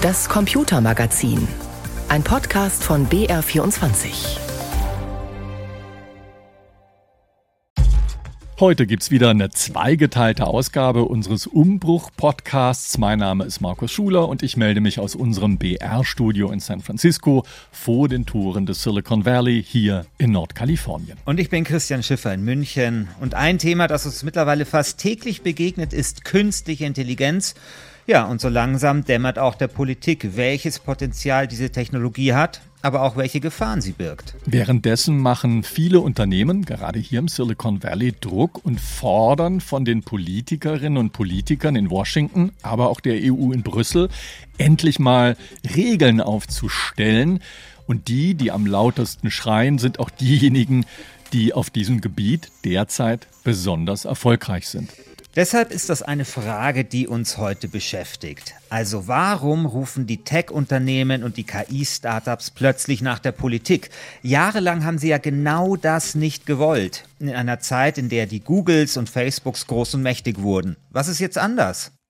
Das Computermagazin. Ein Podcast von BR24. Heute gibt's wieder eine zweigeteilte Ausgabe unseres Umbruch-Podcasts. Mein Name ist Markus Schuler und ich melde mich aus unserem BR-Studio in San Francisco vor den Toren des Silicon Valley hier in Nordkalifornien. Und ich bin Christian Schiffer in München. Und ein Thema, das uns mittlerweile fast täglich begegnet, ist künstliche Intelligenz. Ja, und so langsam dämmert auch der Politik, welches Potenzial diese Technologie hat, aber auch welche Gefahren sie birgt. Währenddessen machen viele Unternehmen, gerade hier im Silicon Valley, Druck und fordern von den Politikerinnen und Politikern in Washington, aber auch der EU in Brüssel, endlich mal Regeln aufzustellen. Und die, die am lautesten schreien, sind auch diejenigen, die auf diesem Gebiet derzeit besonders erfolgreich sind. Deshalb ist das eine Frage, die uns heute beschäftigt. Also warum rufen die Tech-Unternehmen und die KI-Startups plötzlich nach der Politik? Jahrelang haben sie ja genau das nicht gewollt. In einer Zeit, in der die Googles und Facebooks groß und mächtig wurden. Was ist jetzt anders?